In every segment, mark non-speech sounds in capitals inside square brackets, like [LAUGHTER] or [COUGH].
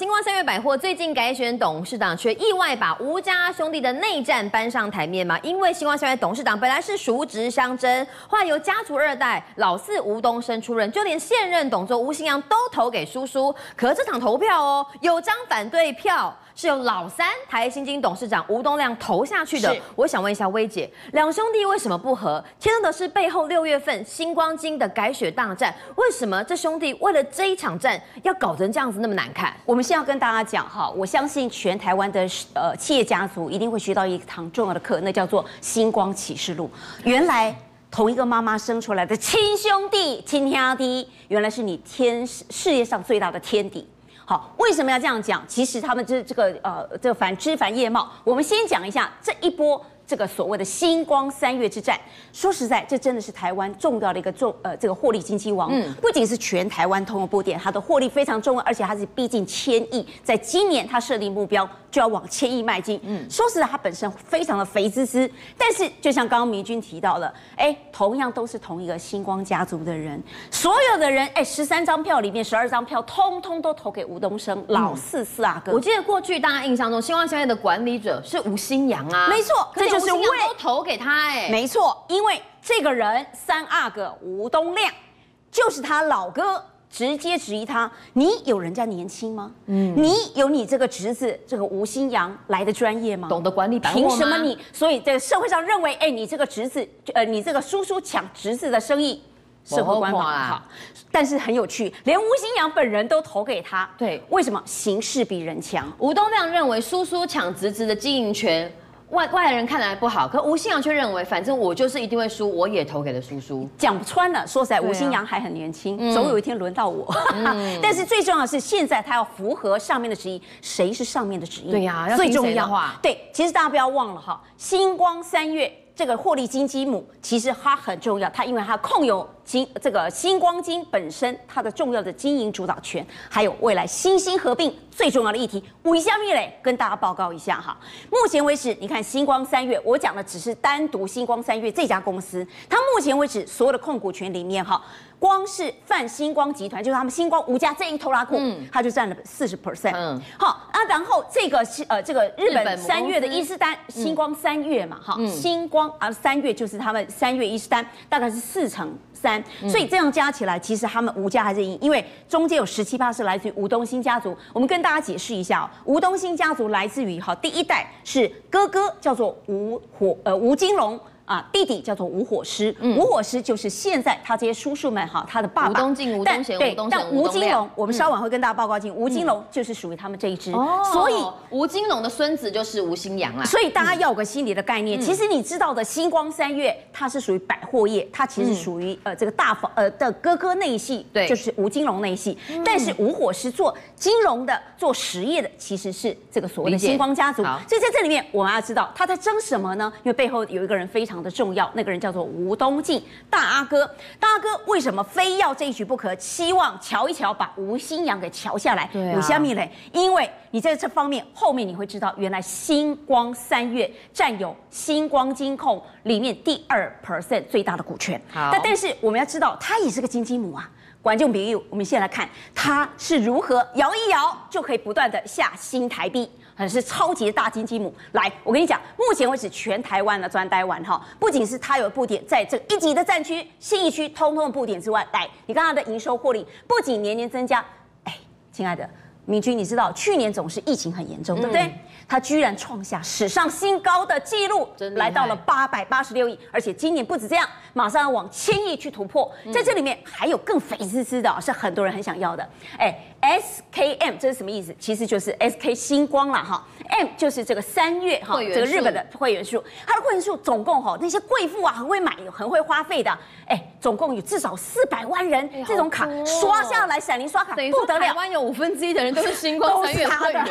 星光三越百货最近改选董事长，却意外把吴家兄弟的内战搬上台面吗？因为星光三越董事长本来是叔侄相争，后来由家族二代老四吴东升出任，就连现任董座吴新阳都投给叔叔。可这场投票哦，有张反对票。是由老三台新金董事长吴东亮投下去的。我想问一下薇姐，两兄弟为什么不和？牵扯的是背后六月份星光金的改选大战。为什么这兄弟为了这一场战要搞成这样子那么难看？我们先要跟大家讲哈，我相信全台湾的呃企业家族一定会学到一堂重要的课，那叫做星光启示录。原来同一个妈妈生出来的亲兄弟亲兄弟，原来是你天世界上最大的天敌。好，为什么要这样讲？其实他们这这个呃，这个反枝繁叶茂。我们先讲一下这一波。这个所谓的星光三月之战，说实在，这真的是台湾重要的一个重呃这个获利经济王。嗯，不仅是全台湾通用布点，它的获利非常重要，而且它是逼近千亿，在今年它设定目标就要往千亿迈进。嗯，说实在，它本身非常的肥滋滋，但是就像刚刚明君提到了，哎，同样都是同一个星光家族的人，所有的人，哎，十三张票里面十二张票，通通都投给吴东升老四四阿哥。我记得过去大家印象中，星光三越的管理者是吴新阳啊，没错，这就。是为都投给他哎，没错，因为这个人三阿哥吴东亮就是他老哥，直接质疑他：你有人家年轻吗？嗯，你有你这个侄子这个吴新阳来的专业吗？懂得管理？凭什么你？所以这个社会上认为，哎，你这个侄子，呃，你这个叔叔抢侄子的生意，社会观感好。但是很有趣，连吴新阳本人都投给他。对，为什么？形势比人强。吴东亮认为叔叔抢侄子的经营权。外外人看来不好，可吴新阳却认为，反正我就是一定会输，我也投给了叔叔。讲穿了，说实在，啊、吴新阳还很年轻，嗯、总有一天轮到我。嗯、[LAUGHS] 但是最重要的是，现在他要符合上面的旨意，谁是上面的旨意？对呀、啊，最重要的话，对，其实大家不要忘了哈，星光三月这个获利金鸡母，其实它很重要，它因为它控有。新这个星光金本身它的重要的经营主导权，还有未来新兴合并最重要的议题，五一下面嘞？跟大家报告一下哈。目前为止，你看星光三月，我讲的只是单独星光三月这家公司，它目前为止所有的控股权里面哈，光是泛星光集团，就是他们星光吴家这一拖拉库，嗯，它就占了四十 percent，嗯，好啊，然后这个呃这个日本三月的伊势丹，星光三月嘛，哈，星光啊三月就是他们三月伊势丹，大概是四成。三，所以这样加起来，其实他们吴家还是赢，因为中间有十七趴是来自于吴东兴家族。我们跟大家解释一下，吴东兴家族来自于哈第一代是哥哥叫做吴火呃吴金龙。啊，弟弟叫做吴火狮，嗯、吴火狮就是现在他这些叔叔们哈，他的爸爸。吴东进、吴东贤、吴金龙，我们稍晚会跟大家报告进，吴金龙就是属于他们这一支，嗯、所以吴金龙的孙子就是吴新阳啦。所以大家要有个心理的概念，嗯、其实你知道的，星光三月它是属于百货业，它其实属于、嗯、呃这个大房呃的哥哥那一系，对，就是吴金龙那一系。嗯、但是吴火狮做金融的、做实业的，其实是这个所谓的星光家族。所以在这里面，我们要知道他在争什么呢？因为背后有一个人非常的重要，那个人叫做吴东进，大阿哥。大阿哥为什么非要这一局不可？期望瞧一瞧，把吴新阳给瞧下来。对啊。虾米嘞？因为你在这方面后面你会知道，原来星光三月占有星光金控里面第二 percent 最大的股权。好。但但是我们要知道，他也是个金鸡母啊。观众朋友，我们先来看他是如何摇一摇就可以不断的下新台币。很是超级的大金鸡母，来，我跟你讲，目前为止全台湾的专呆完哈，不仅是它有布点在这一级的战区、新义区，通通的布点之外，来，你看它的营收获利不仅年年增加，哎，亲爱的明君，你知道去年总是疫情很严重，对不对？它居然创下史上新高的记录，来到了八百八十六亿，而且今年不止这样，马上要往千亿去突破，在这里面还有更肥滋滋的，是很多人很想要的，哎。SKM 这是什么意思？其实就是 SK 星光啦哈，M 就是这个三月哈，这个日本的会员数，它的会员数总共哈，那些贵妇啊很会买、很会花费的，哎，总共有至少四百万人，这种卡刷下来，闪灵刷卡不得了。台湾有五分之一的人都是星光 [LAUGHS] 三越会员，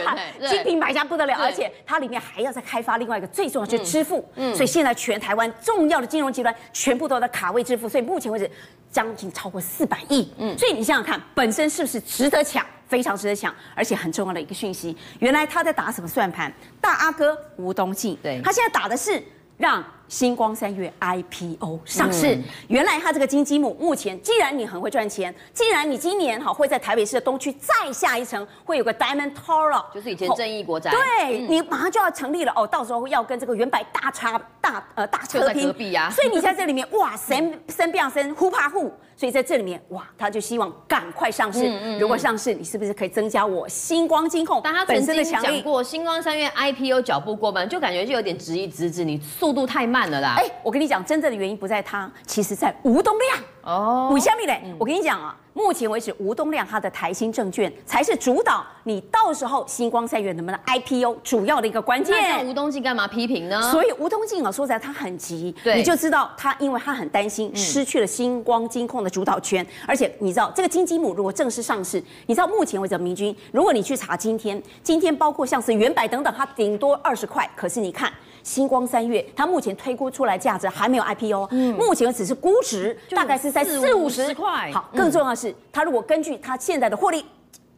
精品买家不得了，而且它里面还要再开发另外一个最重要就是支付，所以现在全台湾重要的金融集团全部都在卡位支付，所以目前为止将近超过四百亿，嗯，所以你想想看，本身是不是值得抢？非常值得抢，而且很重要的一个讯息，原来他在打什么算盘？大阿哥吴东进，对，他现在打的是让新光三月 IPO 上市，嗯、原来它这个金积母目前，既然你很会赚钱，既然你今年哈会在台北市的东区再下一层会有个 Diamond Tower，就是以前正义国宅，对、嗯、你马上就要成立了哦，到时候要跟这个原百大差大呃大车拼，隔壁啊、所以你在这里面哇，[LAUGHS] 神生变生呼怕呼，所以在这里面哇，他就希望赶快上市。嗯嗯、如果上市，你是不是可以增加我星光金控？但他本身的强力？讲过星光三月 IPO 脚步过慢，就感觉就有点质疑直指你速度太慢。慢了啦！哎，我跟你讲，真正的原因不在他，其实在吴东亮哦。为什么嘞？我跟你讲啊，目前为止，吴东亮他的台新证券才是主导你到时候星光三元能不能 IPO 主要的一个关键。那吴东进干嘛批评呢？所以吴东进啊，说实在他很急，对你就知道他，因为他很担心失去了星光金控的主导权，嗯、而且你知道这个金鸡母如果正式上市，你知道目前为止，明君，如果你去查今天，今天包括像是元百等等，它顶多二十块，可是你看。新光三月，它目前推估出来价值还没有 IPO，嗯，目前只是估值大概是在四五十块。好，更重要的是，它如果根据它现在的获利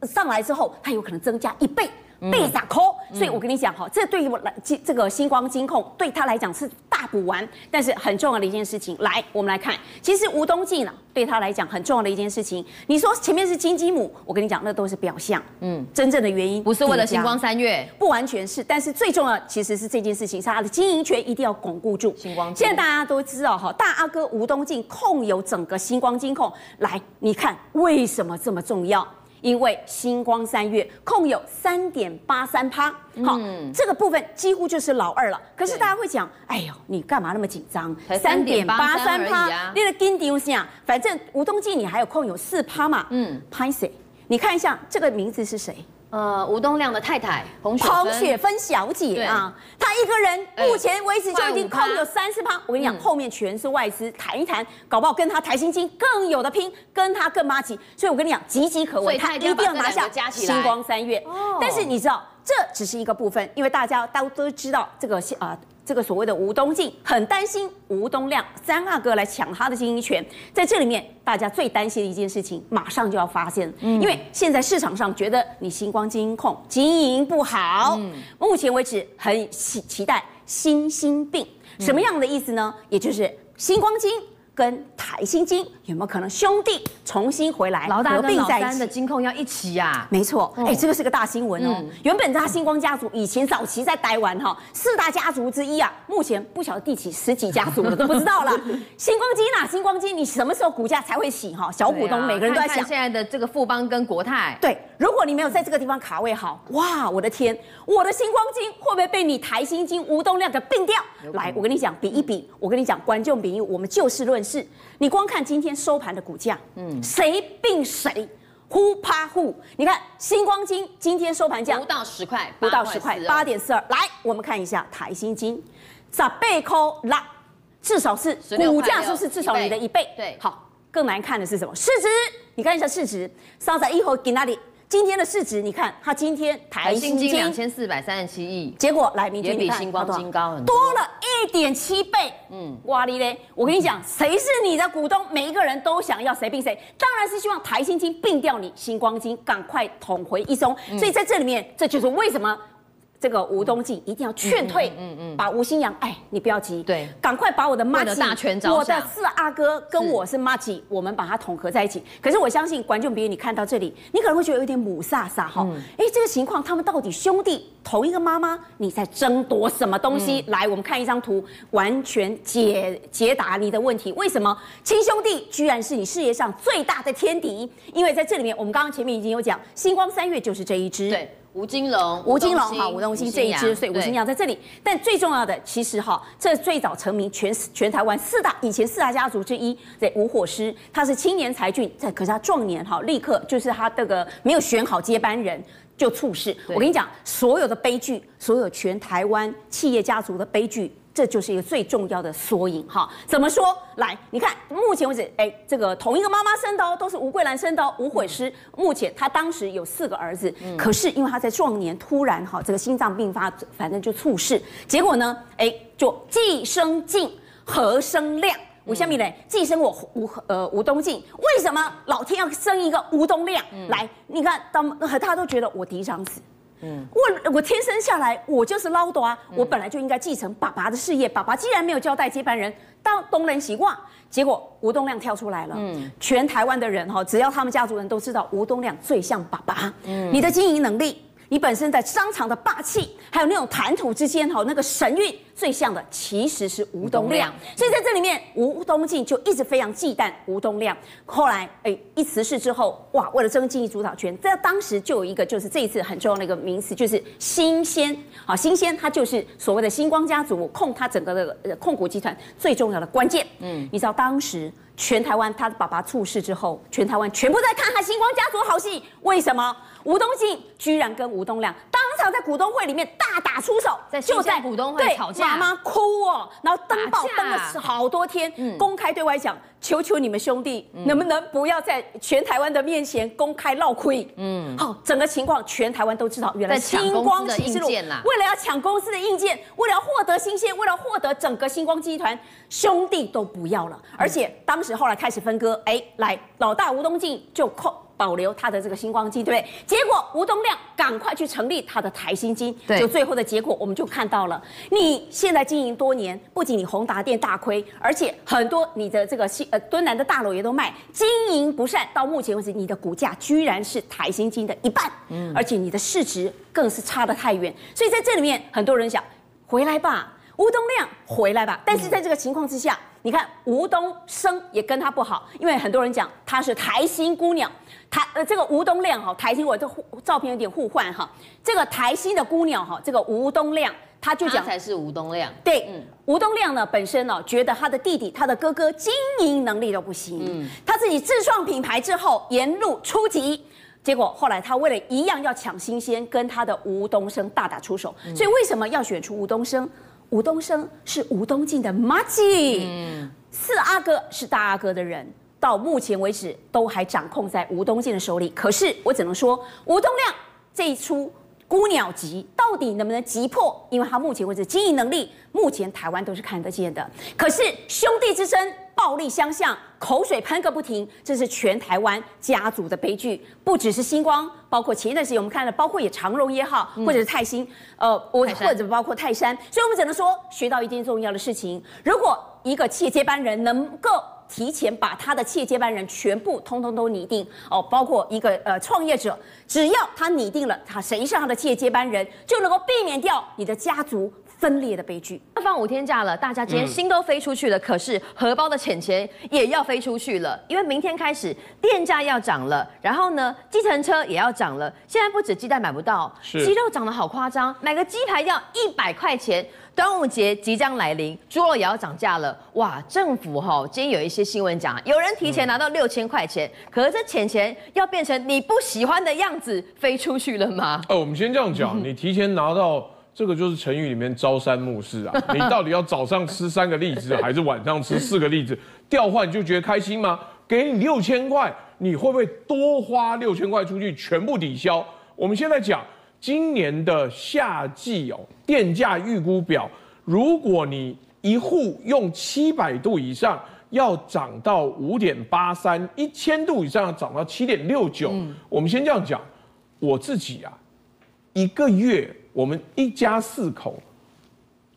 上来之后，它有可能增加一倍。被砸扣，所以我跟你讲哈，这对于我来这这个星光金控对他来讲是大补完，但是很重要的一件事情，来我们来看，其实吴东进呢对他来讲很重要的一件事情，你说前面是金鸡母，我跟你讲那都是表象，嗯，真正的原因不是为了星光三月，不完全是，但是最重要其实是这件事情，是他的经营权一定要巩固住。星光现在大家都知道哈，大阿哥吴东进控有整个星光金控，来你看为什么这么重要？因为星光三月控有三点八三趴，好，这个部分几乎就是老二了。可是大家会讲，哎呦，你干嘛那么紧张？三点八三趴，你的金丢下，反正吴东进你还有控有四趴嘛。嗯，拍谁？你看一下这个名字是谁？呃，吴东亮的太太洪雪彭雪芬小姐啊，她一个人目前为止就已经控有三十趴。我跟你讲，后面全是外资，谈一谈，搞不好跟他台新金更有的拼，跟他更妈吉。所以我跟你讲，岌岌可危，他一定要拿下星光三月。但是你知道，这只是一个部分，因为大家都都知道这个啊。这个所谓的吴东进很担心吴东亮三阿哥来抢他的经营权，在这里面，大家最担心的一件事情马上就要发现，因为现在市场上觉得你星光金控经营不好，目前为止很期期待新兴病，什么样的意思呢？也就是星光金。跟台新金有没有可能兄弟重新回来合并在一起？的金控要一起呀？没错，哎，这个是个大新闻哦。原本他星光家族以前早期在台湾哈四大家族之一啊，目前不晓得第几十几家族了都不知道了。[LAUGHS] 星光金啊，星光金，你什么时候股价才会起哈？小股东每个人都在想。现在的这个富邦跟国泰，对，如果你没有在这个地方卡位好，哇，我的天，我的星光金会不会被你台新金吴东亮给并掉？来，我跟你讲，比一比，我跟你讲，观众比一，我们就事论。是，你光看今天收盘的股价，嗯，谁并谁，呼怕呼。你看星光金今天收盘价不到十块，不到十块，八点四二。来，我们看一下台新金，十倍扣啦，至少是股价是不是至少你的一倍？对，好，更难看的是什么？市值，你看一下市值，上在一号给那里。今天的市值，你看它今天台新金两千四百三十七亿，结果来明天也比星光金高很多，多了一点七倍。嗯，哇哩嘞！我跟你讲，谁是你的股东？每一个人都想要谁并谁，当然是希望台新金并掉你星光金，赶快捅回一中。所以在这里面，这就是为什么。这个吴东进一定要劝退，嗯嗯，嗯把吴新阳，哎，你不要急，对，赶快把我的妈吉，我的四阿哥跟我是妈吉，我们把它统合在一起。可是我相信观众朋友，你看到这里，你可能会觉得有点雾煞煞哈，哎、嗯，这个情况，他们到底兄弟同一个妈妈，你在争夺什么东西？嗯、来，我们看一张图，完全解解答你的问题。为什么亲兄弟居然是你事业上最大的天敌？因为在这里面，我们刚刚前面已经有讲，星光三月就是这一支。对。吴金龙、吴金龙哈、吴东兴这一支，所以吴金阳在这里。但最重要的，其实哈，这最早成名全全台湾四大以前四大家族之一，对吴火狮，他是青年才俊，在可是他壮年哈，立刻就是他这个没有选好接班人就猝死。我跟你讲，所有的悲剧，所有全台湾企业家族的悲剧。这就是一个最重要的缩影哈。怎么说？来，你看，目前为止，哎，这个同一个妈妈生的哦，都是吴桂兰生的哦。吴悔师目前他当时有四个儿子，嗯、可是因为他在壮年突然哈，这个心脏病发，反正就猝逝。结果呢，哎，就既生静，何生亮？吴下面呢，既生我吴呃吴东进，为什么老天要生一个吴东亮？嗯、来，你看，当他都觉得我嫡长子。嗯，我我天生下来我就是唠叨啊，我本来就应该继承爸爸的事业。爸爸既然没有交代接班人，当东人习惯，结果吴东亮跳出来了。嗯，全台湾的人哈，只要他们家族人都知道吴东亮最像爸爸。嗯，你的经营能力。你本身在商场的霸气，还有那种谈吐之间哈，那个神韵最像的其实是吴东亮。所以在这里面，吴东进就一直非常忌惮吴东亮。后来哎，一辞世之后，哇，为了争经济主导权，在当时就有一个就是这一次很重要的一个名词，就是新鲜。好，新鲜，它就是所谓的星光家族控它整个的控股集团最重要的关键。嗯，你知道当时全台湾他的爸爸猝逝之后，全台湾全部在看他星光家族好戏，为什么？吴东进居然跟吴东亮当场在股东会里面大打出手，就在股东会吵架，妈妈哭哦，然后登报登了好多天，公开对外讲，求求你们兄弟，能不能不要在全台湾的面前公开闹亏？嗯，好，整个情况全台湾都知道，原来星光启示录为了要抢公司的硬件，为了要获得新鲜，为了获得整个星光集团，兄弟都不要了，而且当时后来开始分割，哎，来老大吴东进就扣。保留他的这个星光金，对不对？结果吴东亮赶快去成立他的台新金，对，就最后的结果我们就看到了。你现在经营多年，不仅你宏达店大亏，而且很多你的这个新呃敦南的大楼也都卖，经营不善。到目前为止，你的股价居然是台新金的一半，嗯，而且你的市值更是差得太远。所以在这里面，很多人想回来吧，吴东亮回来吧。但是在这个情况之下，嗯、你看吴东升也跟他不好，因为很多人讲他是台新姑娘。台呃，这个吴东亮哈，台新我这照片有点互换哈。这个台新的姑娘哈，这个吴东亮他就讲他才是吴东亮。对，嗯、吴东亮呢本身呢觉得他的弟弟、他的哥哥经营能力都不行，嗯，他自己自创品牌之后沿路出击，结果后来他为了一样要抢新鲜，跟他的吴东升大打出手。嗯、所以为什么要选出吴东升？吴东升是吴东进的麻吉，嗯，四阿哥是大阿哥的人。到目前为止都还掌控在吴东进的手里，可是我只能说，吴东亮这一出孤鸟集到底能不能击破？因为他目前为止经营能力，目前台湾都是看得见的。可是兄弟之争，暴力相向，口水喷个不停，这是全台湾家族的悲剧。不只是星光，包括前一段时间我们看了，包括也长荣也好，或者是泰兴，呃，我或者包括泰山，所以我们只能说学到一件重要的事情：如果一个企业接班人能够。提前把他的企业接班人全部通通都拟定哦，包括一个呃创业者，只要他拟定了他谁是他的企业接班人，就能够避免掉你的家族分裂的悲剧。放五天假了，大家今天心都飞出去了，嗯、可是荷包的钱钱也要飞出去了，因为明天开始电价要涨了，然后呢，计程车也要涨了。现在不止鸡蛋买不到，是鸡肉涨得好夸张，买个鸡排要一百块钱。端午节即将来临，猪肉也要涨价了。哇，政府哈，今天有一些新闻讲，有人提前拿到六千块钱，嗯、可是这钱钱要变成你不喜欢的样子飞出去了吗？哦，我们先这样讲，你提前拿到这个就是成语里面朝三暮四啊，[LAUGHS] 你到底要早上吃三个栗子，还是晚上吃四个栗子？调换就觉得开心吗？给你六千块，你会不会多花六千块出去全部抵消？我们现在讲。今年的夏季哦，电价预估表，如果你一户用七百度以上，要涨到五点八三；一千度以上要涨到七点六九。我们先这样讲，我自己啊，一个月我们一家四口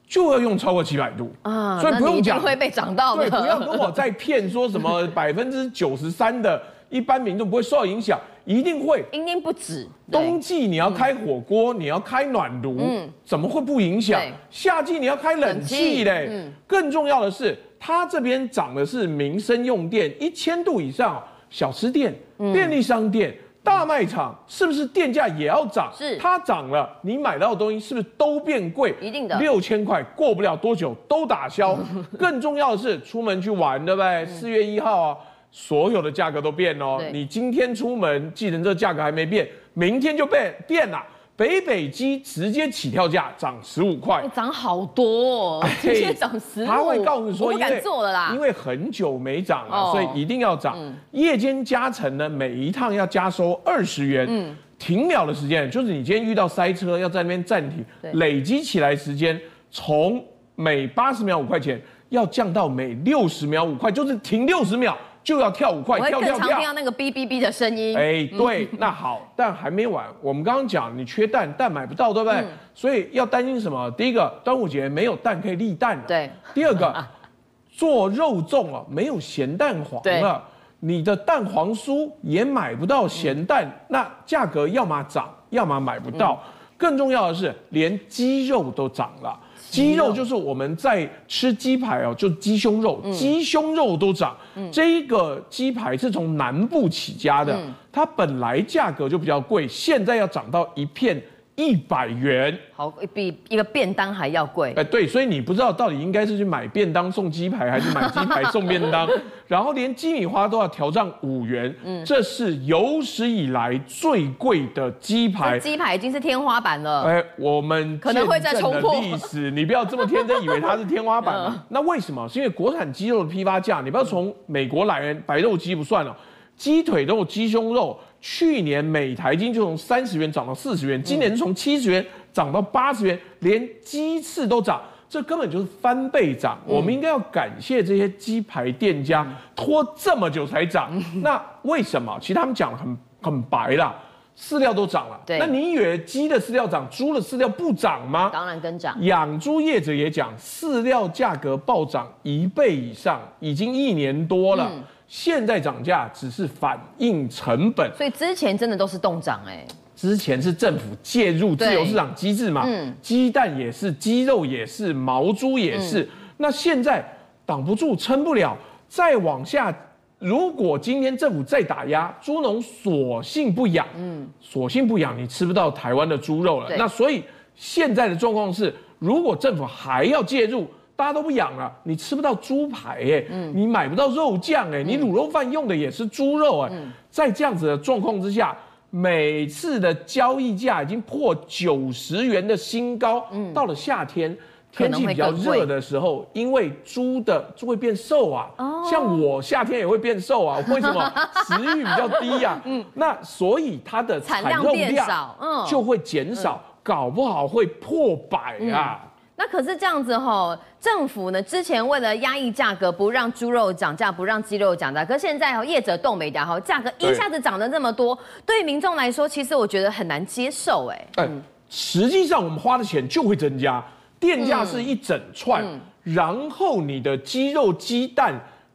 就要用超过七百度啊，所以不用讲会被涨到的。对，不要跟我再骗说什么 [LAUGHS] 百分之九十三的一般民众不会受到影响。一定会，一定不止。冬季你要开火锅，嗯、你要开暖炉，嗯、怎么会不影响？夏季你要开冷气嘞。嗯、更重要的是，它这边涨的是民生用电，一千度以上，小吃店、嗯、便利商店、大卖场，是不是电价也要涨？是，它涨了，你买到的东西是不是都变贵？一定的，六千块过不了多久都打消。[LAUGHS] 更重要的是，出门去玩，对不对？四、嗯、月一号啊。所有的价格都变哦，你今天出门，计程车价格还没变，明天就变变了。北北基直接起跳价涨十五块，涨好多，哦，直接涨十五。他会告诉说，不敢做了啦，因为很久没涨了，哦、所以一定要涨。嗯、夜间加成呢，每一趟要加收二十元。嗯，停秒的时间就是你今天遇到塞车要在那边暂停，对累积起来时间从每八十秒五块钱要降到每六十秒五块，就是停六十秒。就要跳五块，跳跳跳。常听到那个哔哔哔的声音。哎，对，那好，[LAUGHS] 但还没完。我们刚刚讲你缺蛋，蛋买不到，对不对？所以要担心什么？第一个，端午节没有蛋可以立蛋了。对。第二个，[LAUGHS] 做肉粽啊，没有咸蛋黄了，你的蛋黄酥也买不到咸蛋，那价格要么涨，要么买不到。更重要的是，连鸡肉都涨了。鸡肉就是我们在吃鸡排哦，就鸡胸肉，鸡胸肉都涨。这一个鸡排是从南部起家的，它本来价格就比较贵，现在要涨到一片。一百元，好，比一个便当还要贵。哎，对，所以你不知道到底应该是去买便当送鸡排，还是买鸡排送便当。[LAUGHS] 然后连鸡米花都要调涨五元，嗯，这是有史以来最贵的鸡排。鸡排已经是天花板了。哎，我们可能会再冲破历史，你不要这么天真以为它是天花板了。嗯、那为什么？是因为国产鸡肉的批发价，你不要从美国来，白肉鸡不算了，鸡腿肉、鸡胸肉。去年每台金就从三十元涨到四十元，今年从七十元涨到八十元，连鸡翅都涨，这根本就是翻倍涨。我们应该要感谢这些鸡排店家拖这么久才涨。[LAUGHS] 那为什么？其实他们讲的很很白啦，饲料都涨了。对，那你以为鸡的饲料涨，猪的饲料不涨吗？当然跟涨。养猪业者也讲，饲料价格暴涨一倍以上，已经一年多了。现在涨价只是反映成本，所以之前真的都是冻涨哎。之前是政府介入自由市场机制嘛，嗯，鸡蛋也是，鸡肉也是，毛猪也是。嗯、那现在挡不住，撑不了，再往下，如果今天政府再打压，猪农索性不养，嗯，索性不养，你吃不到台湾的猪肉了。那所以现在的状况是，如果政府还要介入。大家都不养了，你吃不到猪排哎，嗯、你买不到肉酱哎，嗯、你卤肉饭用的也是猪肉哎，嗯、在这样子的状况之下，每次的交易价已经破九十元的新高。嗯、到了夏天，天气比较热的时候，因为猪的就会变瘦啊。哦、像我夏天也会变瘦啊，[LAUGHS] 为什么？食欲比较低呀、啊。嗯、那所以它的产肉量就会减少，嗯、搞不好会破百啊。嗯那可是这样子吼，政府呢之前为了压抑价格，不让猪肉涨价，不让鸡肉涨价。可是现在哦业者动没掉哈，价格一下子涨了这么多，对于民众来说，其实我觉得很难接受哎。哎，实际上我们花的钱就会增加，电价是一整串，嗯嗯、然后你的鸡肉、鸡蛋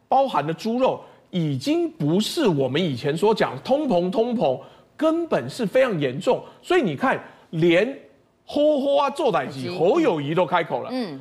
包含的猪肉，已经不是我们以前所讲的通膨，通膨根本是非常严重。所以你看，连。吼吼啊，做代志，侯友谊都开口了。嗯，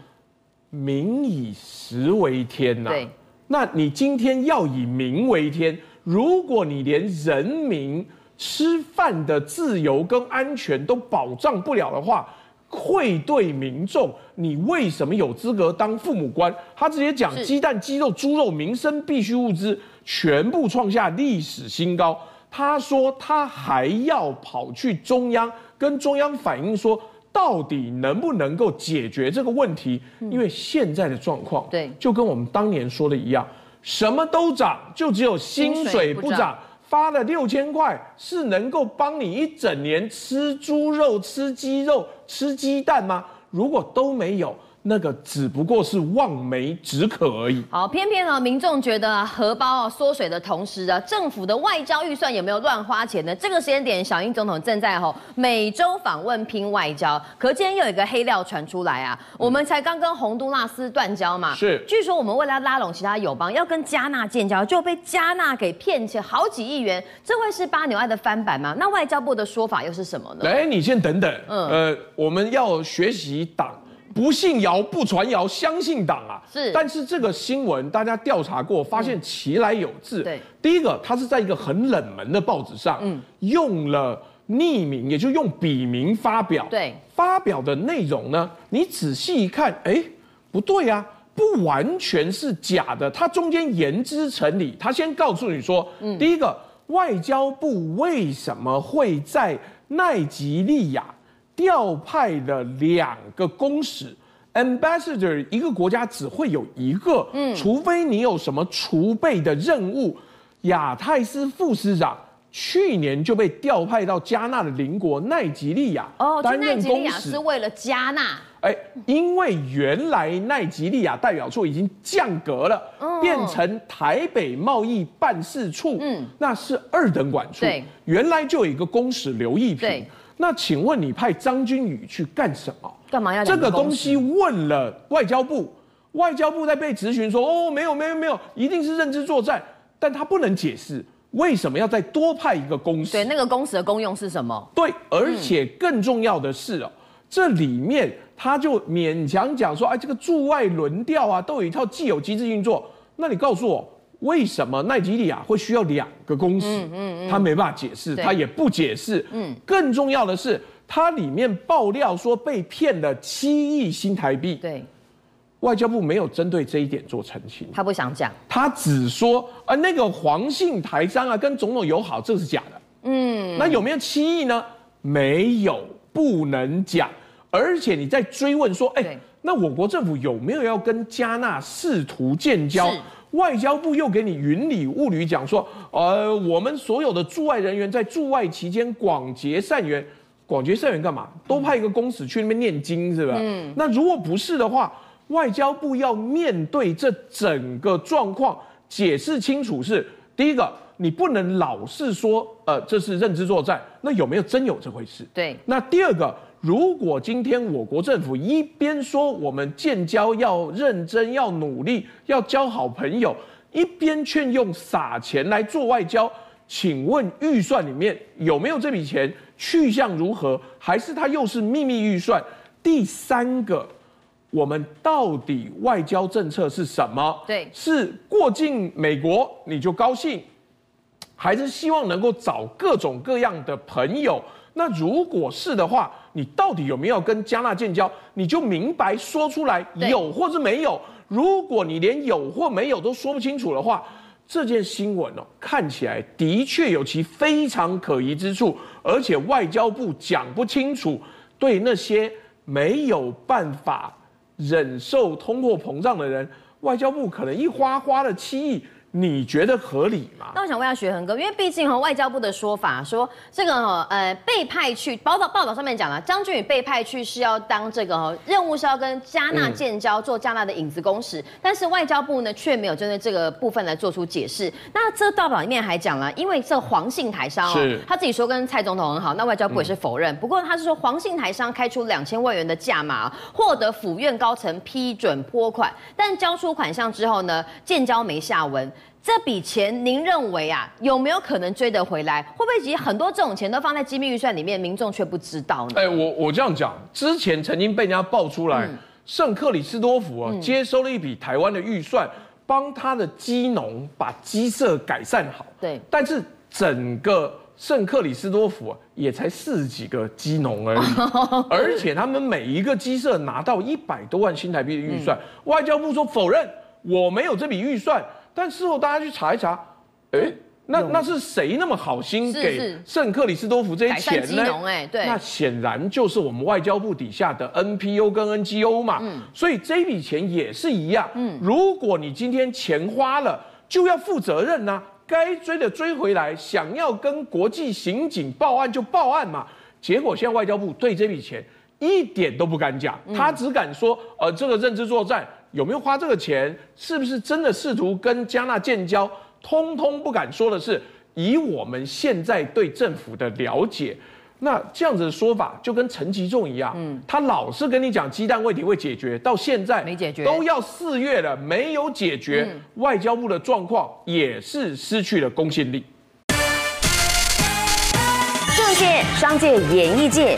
民以食为天呐、啊。对，那你今天要以民为天，如果你连人民吃饭的自由跟安全都保障不了的话，愧对民众，你为什么有资格当父母官？他直接讲，鸡蛋、鸡肉、猪肉，民生必需物资全部创下历史新高。他说他还要跑去中央跟中央反映说。到底能不能够解决这个问题？因为现在的状况，对，就跟我们当年说的一样，什么都涨，就只有薪水不涨。发了六千块，是能够帮你一整年吃猪肉、吃鸡肉、吃鸡蛋吗？如果都没有。那个只不过是望梅止渴而已。好，偏偏呢，民众觉得荷包啊缩水的同时啊，政府的外交预算有没有乱花钱呢？这个时间点，小英总统正在吼美洲访问拼外交。可今天又有一个黑料传出来啊，嗯、我们才刚跟洪都拉斯断交嘛，是。据说我们为了拉拢其他友邦，要跟加纳建交，就被加纳给骗钱好几亿元，这会是巴纽案的翻版吗？那外交部的说法又是什么呢？哎，你先等等，嗯，呃，我们要学习党。不信谣，不传谣，相信党啊！是，但是这个新闻大家调查过，发现其来有自。对，第一个，他是在一个很冷门的报纸上，嗯，用了匿名，也就用笔名发表。对，发表的内容呢，你仔细一看，哎，不对啊，不完全是假的，它中间言之成理。他先告诉你说，嗯，第一个，外交部为什么会在奈及利亚？调派了两个公使，ambassador 一个国家只会有一个，嗯，除非你有什么储备的任务。亚太司副司长去年就被调派到加纳的邻国奈及利亚哦，担任公使，是为了加纳。哎，因为原来奈及利亚代表处已经降格了，哦、变成台北贸易办事处，嗯，那是二等管处。对，原来就有一个公使刘义平。对，那请问你派张君宇去干什么？干嘛要这个东西问了外交部，外交部在被质询说，哦，没有没有没有，一定是认知作战，但他不能解释。为什么要再多派一个公使？对，那个公使的功用是什么？对，而且更重要的是哦，嗯、这里面他就勉强讲说，哎，这个驻外轮调啊，都有一套既有机制运作。那你告诉我，为什么奈及利亚会需要两个公使？嗯嗯，嗯他没办法解释，他也不解释。嗯，更重要的是，它里面爆料说被骗了七亿新台币。对。外交部没有针对这一点做澄清，他不想讲，他只说啊，那个黄姓台商啊，跟总统友好，这是假的。嗯，那有没有七亿呢？没有，不能讲。而且你在追问说，哎，那我国政府有没有要跟加纳试图建交？外交部又给你云里雾里讲说，呃，我们所有的驻外人员在驻外期间广结善缘，广结善缘干嘛？都派一个公使去那边念经是吧？嗯，那如果不是的话。外交部要面对这整个状况，解释清楚是第一个，你不能老是说，呃，这是认知作战，那有没有真有这回事？对。那第二个，如果今天我国政府一边说我们建交要认真、要努力、要交好朋友，一边却用撒钱来做外交，请问预算里面有没有这笔钱？去向如何？还是它又是秘密预算？第三个。我们到底外交政策是什么？对，是过境美国你就高兴，还是希望能够找各种各样的朋友？那如果是的话，你到底有没有跟加纳建交？你就明白说出来，有或是没有。如果你连有或没有都说不清楚的话，这件新闻哦，看起来的确有其非常可疑之处，而且外交部讲不清楚，对那些没有办法。忍受通货膨胀的人，外交部可能一花花了七亿。你觉得合理吗？那我想问一下学恒哥，因为毕竟哈外交部的说法说这个哈呃被派去报道报道上面讲了，张俊宇被派去是要当这个任务是要跟加纳建交，做加纳的影子公使，嗯、但是外交部呢却没有针对这个部分来做出解释。那这报道里面还讲了，因为这黄姓台商哦，他自己说跟蔡总统很好，那外交部也是否认。嗯、不过他是说黄姓台商开出两千万元的价码，获得府院高层批准拨款，但交出款项之后呢，建交没下文。这笔钱您认为啊，有没有可能追得回来？会不会其实很多这种钱都放在机密预算里面，民众却不知道呢？哎，我我这样讲，之前曾经被人家爆出来，圣、嗯、克里斯多福啊、嗯、接收了一笔台湾的预算，帮他的鸡农把鸡舍改善好。对，但是整个圣克里斯多福啊，也才四十几个鸡农而已，[LAUGHS] 而且他们每一个鸡舍拿到一百多万新台币的预算，嗯、外交部说否认，我没有这笔预算。但事后大家去查一查，哎、欸，那那是谁那么好心给圣克里斯多福这些钱呢？哎，对，那显然就是我们外交部底下的 NPO 跟 NGO 嘛。嗯，所以这笔钱也是一样。嗯，如果你今天钱花了，就要负责任呐、啊，该追的追回来，想要跟国际刑警报案就报案嘛。结果现在外交部对这笔钱一点都不敢讲，他只敢说，呃，这个认知作战。有没有花这个钱？是不是真的试图跟加纳建交？通通不敢说的是，以我们现在对政府的了解，那这样子的说法就跟陈吉仲一样，嗯，他老是跟你讲鸡蛋问题会解决，到现在没解决，都要四月了没有解决，嗯、外交部的状况也是失去了公信力。政界、商界、演艺界